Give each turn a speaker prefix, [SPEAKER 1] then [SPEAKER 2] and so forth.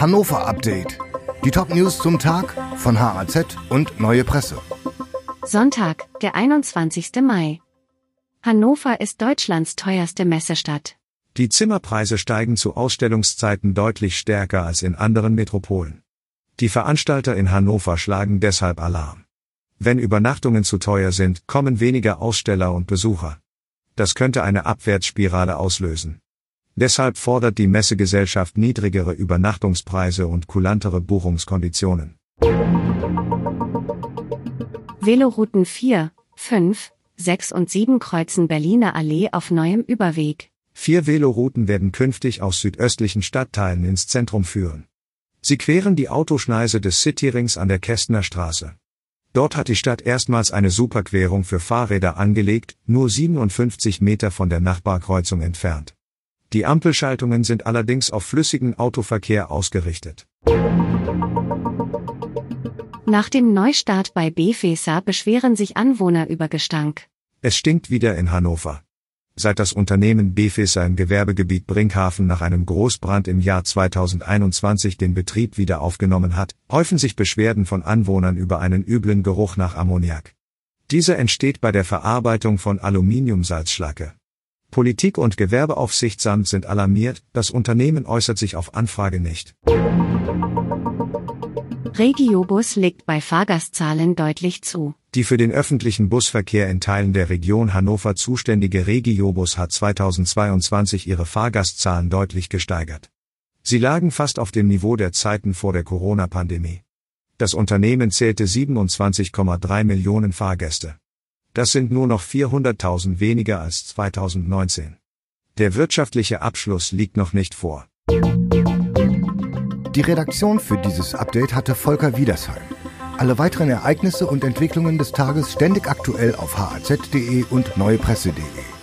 [SPEAKER 1] Hannover Update. Die Top-News zum Tag von HAZ und Neue Presse.
[SPEAKER 2] Sonntag, der 21. Mai. Hannover ist Deutschlands teuerste Messestadt.
[SPEAKER 3] Die Zimmerpreise steigen zu Ausstellungszeiten deutlich stärker als in anderen Metropolen. Die Veranstalter in Hannover schlagen deshalb Alarm. Wenn Übernachtungen zu teuer sind, kommen weniger Aussteller und Besucher. Das könnte eine Abwärtsspirale auslösen. Deshalb fordert die Messegesellschaft niedrigere Übernachtungspreise und kulantere Buchungskonditionen.
[SPEAKER 2] Velorouten 4, 5, 6 und 7 kreuzen Berliner Allee auf neuem Überweg.
[SPEAKER 3] Vier Velorouten werden künftig aus südöstlichen Stadtteilen ins Zentrum führen. Sie queren die Autoschneise des Cityrings an der Kästner Straße. Dort hat die Stadt erstmals eine Superquerung für Fahrräder angelegt, nur 57 Meter von der Nachbarkreuzung entfernt. Die Ampelschaltungen sind allerdings auf flüssigen Autoverkehr ausgerichtet.
[SPEAKER 2] Nach dem Neustart bei Befesa beschweren sich Anwohner über Gestank.
[SPEAKER 3] Es stinkt wieder in Hannover. Seit das Unternehmen Befesa im Gewerbegebiet Brinkhafen nach einem Großbrand im Jahr 2021 den Betrieb wieder aufgenommen hat, häufen sich Beschwerden von Anwohnern über einen üblen Geruch nach Ammoniak. Dieser entsteht bei der Verarbeitung von Aluminiumsalzschlacke. Politik und Gewerbeaufsichtsamt sind alarmiert, das Unternehmen äußert sich auf Anfrage nicht.
[SPEAKER 2] Regiobus legt bei Fahrgastzahlen deutlich zu.
[SPEAKER 3] Die für den öffentlichen Busverkehr in Teilen der Region Hannover zuständige Regiobus hat 2022 ihre Fahrgastzahlen deutlich gesteigert. Sie lagen fast auf dem Niveau der Zeiten vor der Corona-Pandemie. Das Unternehmen zählte 27,3 Millionen Fahrgäste. Das sind nur noch 400.000 weniger als 2019. Der wirtschaftliche Abschluss liegt noch nicht vor.
[SPEAKER 1] Die Redaktion für dieses Update hatte Volker Wiedersheim. Alle weiteren Ereignisse und Entwicklungen des Tages ständig aktuell auf haz.de und neuepresse.de.